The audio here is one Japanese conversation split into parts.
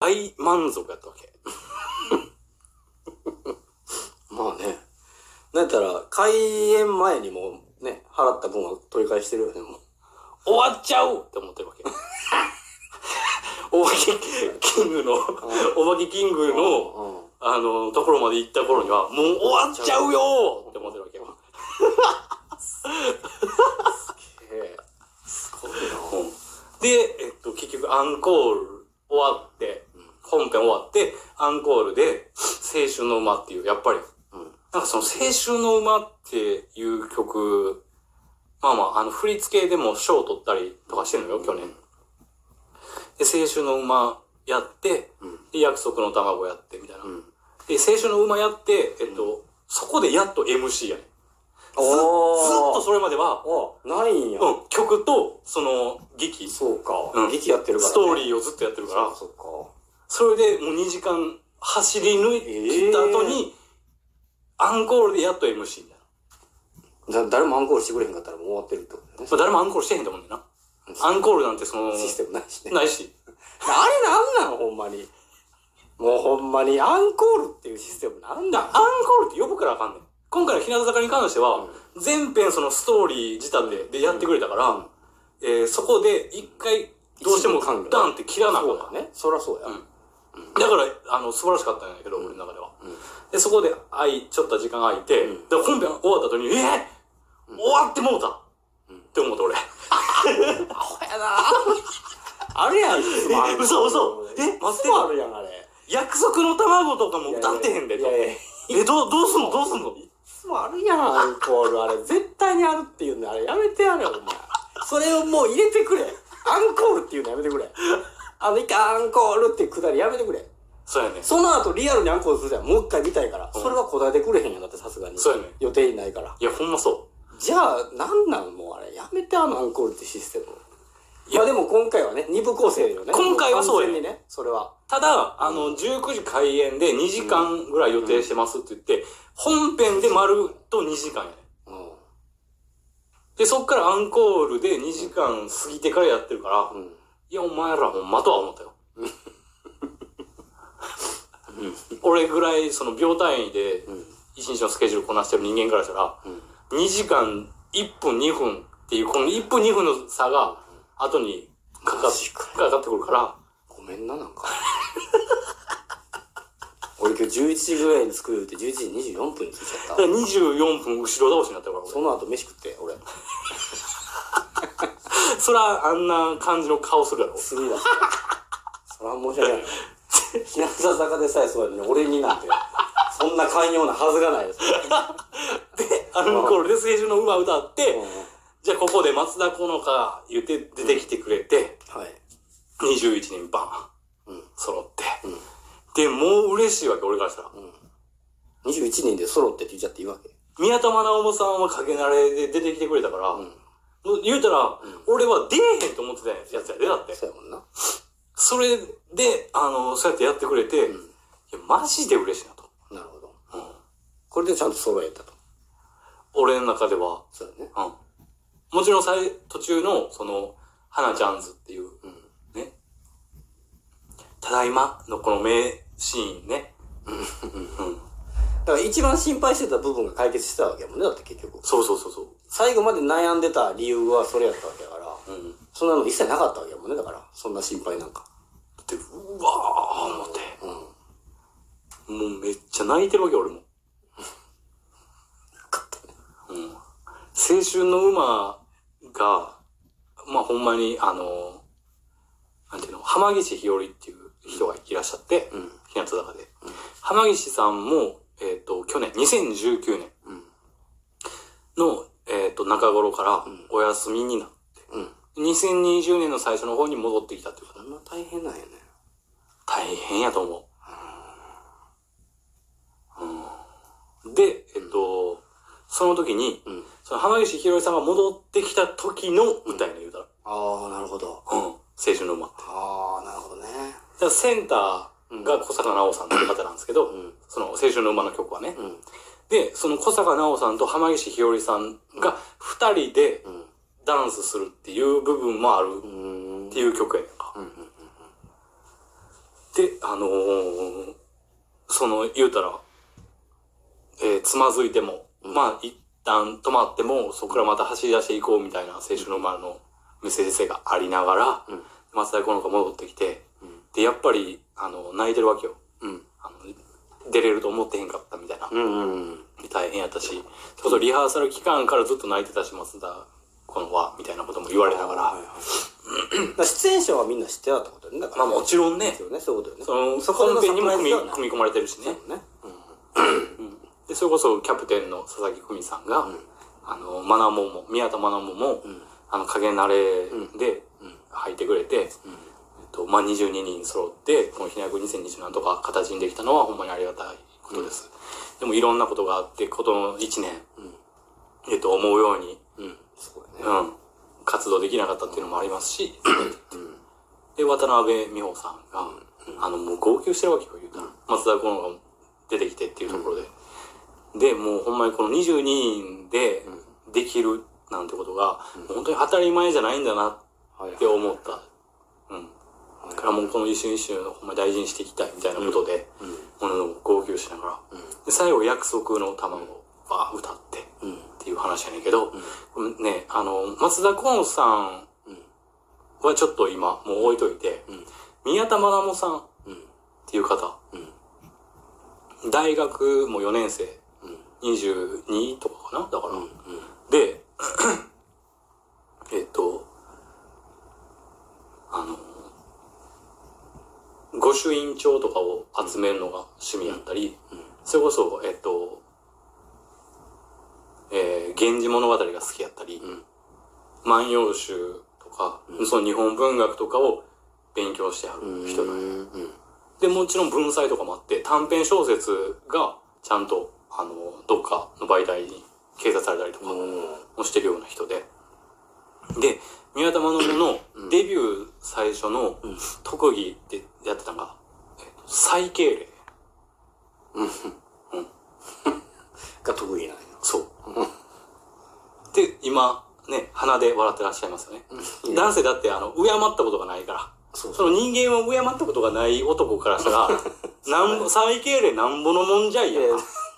大満足やったわけ。まあね。なんやったら、開演前にもね、払った分は取り返してるよね、もう。終わっちゃうって思ってるわけ。お化けキングの、お化けキングの、うん。あの、ところまで行った頃には、もう終わっちゃうよって思ってるわけよ。へえ。すごいな。で、えっと、結局アンコール終わって、本編終わって、アンコールで、青春の馬っていう、やっぱり、うん。なんかその青春の馬っていう曲、まあまあ、あの、振り付けでも賞を取ったりとかしてるのよ、去年。で、青春の馬やって、うん。で、約束の卵やって、みたいな。うん。で、青春の馬やって、えっと、そこでやっと MC やねん。ずずっとそれまでは、あ、ないんや。うん、曲と、その、劇、スそうか。うん劇やってるから、ね。トーリーをずっとやってるから、そうか。それでもう2時間走り抜いた後に、アンコールでやっと MC みたいな。だ誰もアンコールしてくれへんかったらもう終わってるってことだよまあ、誰もアンコールしてへんと思うんだよな。アンコールなんてその、ね。システムないしね。ないし。あれなんなんほんまに。もうほんまにアンコールっていうシステムなんだアンコールって呼ぶからあかんねん。今回の日向坂に関しては、全編そのストーリー仕立てでやってくれたから、うんえーそこで一回どうしてもダンって切らなあかんそうだね。そらそうや。うんだから、あの、素晴らしかったんやけど、俺の中では。で、そこで、あい、ちょっと時間空いて、うんで、本編終わった後に、えー終わってもうた、って思った俺。アホやな あるやん、嘘嘘え待っていつもあるやん、あれ。約束の卵とかも歌ってへんで、とえ、どう、どうすんの？どうすんの？いつもあるやん、アンコール。あれ、絶対にあるっていうのあれ、やめてやれよ、お前。それをもう入れてくれ。アンコールっていうのやめてくれ。あの、一回アンコールってくだりやめてくれ。そうやね。その後リアルにアンコールするじゃん。もう一回見たいから。それは答えてくれへんやんだって、さすがに。そうやね予定ないから。いや、ほんまそじゃあ、なんなんもうあれ、やめてあのアンコールってシステム。いや、でも今回はね、二部構成よね。今回はそうや完全にね、それは。う。ただ、あの、19時開演で2時間ぐらい予定してますって言って、本編で丸と2時間やね。うん。で、そっからアンコールで2時間過ぎてからやってるから、うん。いや、お前らほんまとは思ったよ。俺ぐらい、その秒単位で、うん。一日のスケジュールこなしてる人間からしたら、うん。2時間1分2分っていう、この1分2分の差が、後にかかってくるから、ごめんな、なんか。俺今日11時ぐらいに作るって11時24分に着いちゃっただから。24分後ろ倒しになってるから、その後飯食って、俺。俺。そら、あんな感じの顔するやろ。するわ。それは申し訳ない。日向坂でさえそうやのに、俺になんて、そんな寛容なはずがないです。で、アンコールで青春の馬歌って、うんじゃあここで松田好花言って出てきてくれて、はい。21人バン、うん揃って。うん。で、もう嬉しいわけ、俺からしたら。21人で揃ってって言っちゃっていいわけ？宮田真直さんは影慣れで出てきてくれたから、うん。言うたら、俺は出えへんと思ってたやつやで、だって。そうやもんな。それで、あの、そうやってやってくれて、うんいや、マジで嬉しいなと。なるほど。うんこれでちゃんと揃えたと。俺の中では、そうやね。うん。もちろん最、途中の、その、花ちゃんズっていう、うん。ね。ただいまのこの名シーンね。うん。だから一番心配してた部分が解決してたわけやもんね、だって結局。そうそうそうそう。最後まで悩んでた理由はそれやったわけだから、うん。そんなの一切なかったわけやもんね、だから。そんな心配なんか。だって、うわー思って。うん。もうめっちゃ泣いてるわけ、俺も。うん。青春の馬が、まあほんまに、あの、なんていうの、浜岸ひよりっていう人がいらっしゃって、うん。日向坂で。浜岸さんも、えっ、と、去年、2019年うん。の、えっ、と、中頃からんお休みになって、うん。2020年の最初の方に戻ってきたというか、そんな大変なんやね。大変やと思う。うん、で、えっと、その時に、うん。その浜岸ひろりさんが戻ってきた時の歌やね言うたら。ああ、なるほど。うん。青春の馬って。ああ、なるほどね。センターが小坂直さんという方なんですけど、うん。その青春の馬の曲はね。うん。で、その小坂直さんと浜岸ひよりさんが二人でうん。ダンスするっていう部分もあるうん。っていう曲やねんか。で、あのーその、言うたら、えーつまずいても、まあ、一旦止まっても、そこからまた走り出していこうみたいな青春の馬のメッセージ性がありながら、うん松田好花が戻ってきて、うんで、やっぱり、あの、泣いてるわけよ。うん。あの、出れると思ってへんかったみたいな。うんうん。大変やったし、それこそリハーサル期間からずっと泣いてたし、松田好花は、みたいなことも言われながら、ら出演者はみんな知ってたってことよね。だからまあもちろんねね、そういうことよね。その、そこの本編にも組み組み込まれてるしね。ね。で、それこそキャプテンの佐々木久美さんが、あの、マナモも、宮田マナモも、あの、影慣れで入ってくれて、と、まあ、22人揃って、このひなやく2020なんとか形にできたのはほんまにありがたいことです。でもいろんなことがあって、ことの1年、えっと、思うように、うん。すごいね。うん、活動できなかったっていうのもありますし、で、渡辺美穂さんが、あの、もう号泣してるわけよ、言うたら。松田好花が出てきてっていうところで。で、もうほんまにこの22人でできるなんてことが、本当に当たり前じゃないんだなはいって思った。うん。だからもうこの一瞬一瞬ほんまに大事にしていきたいみたいなことで、ものの号泣しながら。で、最後約束の卵をバー歌って、うん。っていう話やねんけど、ね、あの、松田好花さんはちょっと今もう置いといて、宮田愛もさんっていう方、大学も4年生、22とかかな？だから。で、えっと、あの、御朱印帳とかを集めるのが趣味やったり、それこそ、えっと、えー、源氏物語が好きやったり、万葉集とか、その日本文学とかを勉強してはる人ん。で、もちろん文才とかもあって、短編小説がちゃんと、あの、どっかの媒体に掲載されたりとかもしてるような人で。で、宮田真信のデビュー最初の特技ってやってたのが、えっと再敬礼。が得意なんや。そう。で、今、ね、鼻で笑ってらっしゃいますよね。男性だって、あの、敬ったことがないから。そうその人間を敬ったことがない男からしたら、なんぼ、再敬礼なんぼのもんじゃいやえー、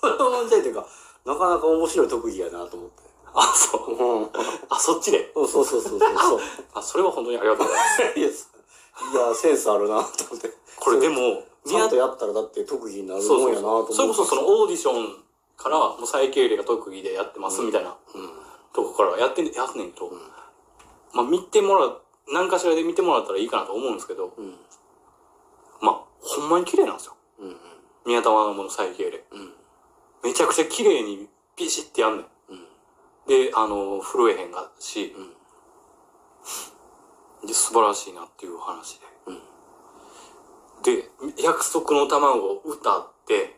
この問題というか、なかなか面白い特技やなと思って。あ、そう。うん。あ、そっちで。そうそうそうそうそう。あ、それは本当にありがとうございます。いや、いやセンスあるなと思って。これでも、ちゃんとやったらだって特技になるもんやなと思って。それこそそのオーディションから、もう再敬礼が特技でやってますみたいな、とこからやってん、やんねんと。まあ見てもらう、何かしらで見てもらったらいいかなと思うんですけど、んまあ、ほんまに綺麗なんですよ。うんうん。宮田真の再敬礼。んめちゃくちゃ綺麗にビシッてやんねん。で、あの、震えへんがし、で、素晴らしいなっていう話で。で、約束の卵を歌って、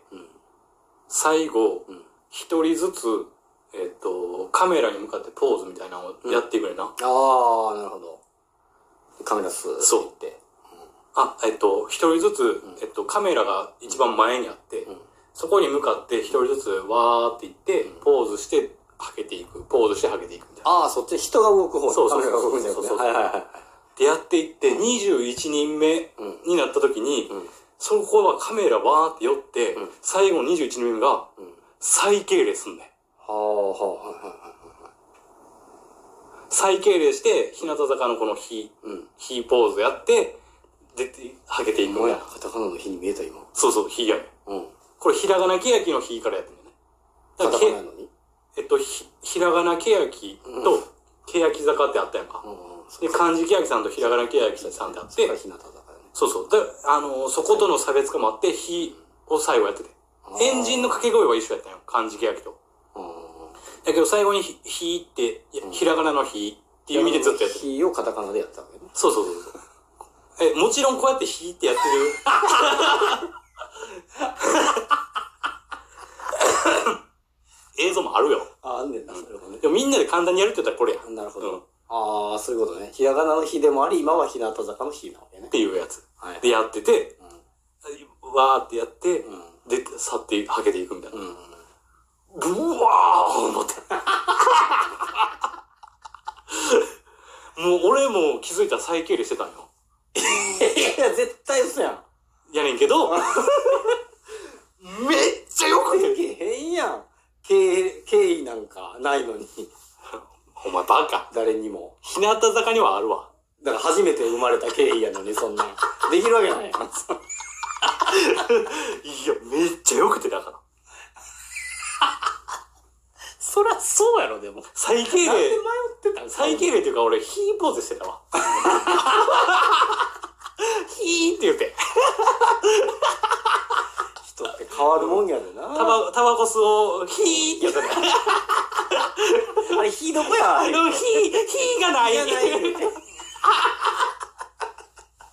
最後、一人ずつ、えっ、と、カメラに向かってポーズみたいなのをやってくれな。ああ、なるほど。カメラスーそう。ってって。あ、えっと、一人ずつ、えっと、カメラが一番前にあって、そこに向かって一人ずつわーって行って、ポーズして、はけていく。ポーズしてはけていくみたいな。ああ、そっち人が動く方そうそうカメラが動くんじゃなくて。そうそうはいはいはい。で、やっていって、21人目になった時に、そこはカメラわーって寄って、最後の21人目が、再敬礼すんねん。はあ、はあ。再敬礼して、日向坂のこの火、火ポーズやって、出て、はけていくもうや、みたいな。カタカナの日に見えた今。そうそう、火やねん。うん。これ、ひらがなけやきの火からやってんだよね。だカからえっと、ひ、ひらがなけやきと、けやき坂ってあったやんか。うん。で、漢字けやきさんとひらがなけやきさんってあって。そうそう。で、あのそことの差別化もあって、火を最後やってて。エンジンの掛け声は一緒やったんよ。漢字けやきと。うん。だけど最後にひ、火って、ひらがなの火っていう意味でずっとやってる。日をカタカナでやったわけね。そうそうそうそう。え、もちろんこうやって火ってやってる。映像もあるよ。あ、あんねんな、それもね。でもみんなで簡単にやるって言ったらこれや。っなるほどうん。ああ、そういうことね。ひらがなの日でもあり、今は日向坂の日なわけね。ていうやつ。はいで、やってて、わーってやって、んで、去って、はけていくみたいな。うん。ブワー思って。もう俺も気づいたら再敬礼してたんよ。いや、絶対嘘やん。やねんけど、めっちゃよくて。できへんやん。敬敬意なんかないのに、お前バカ。誰にも。日向坂にはあるわ。だから初めて生まれた敬意やのに、そんなん。できるわけないやん。いや、めっちゃよくて、だから。そりゃそうやろ、でも。最敬なんで迷礼、ってたん？最敬礼っていうか俺、ヒーポーズしてたわ。ヒーって言って。変わるもんやでな。タバ、タバコ吸おう、ヒーってやったね。あれ、火どこや？ヒー、ヒーがない。火がない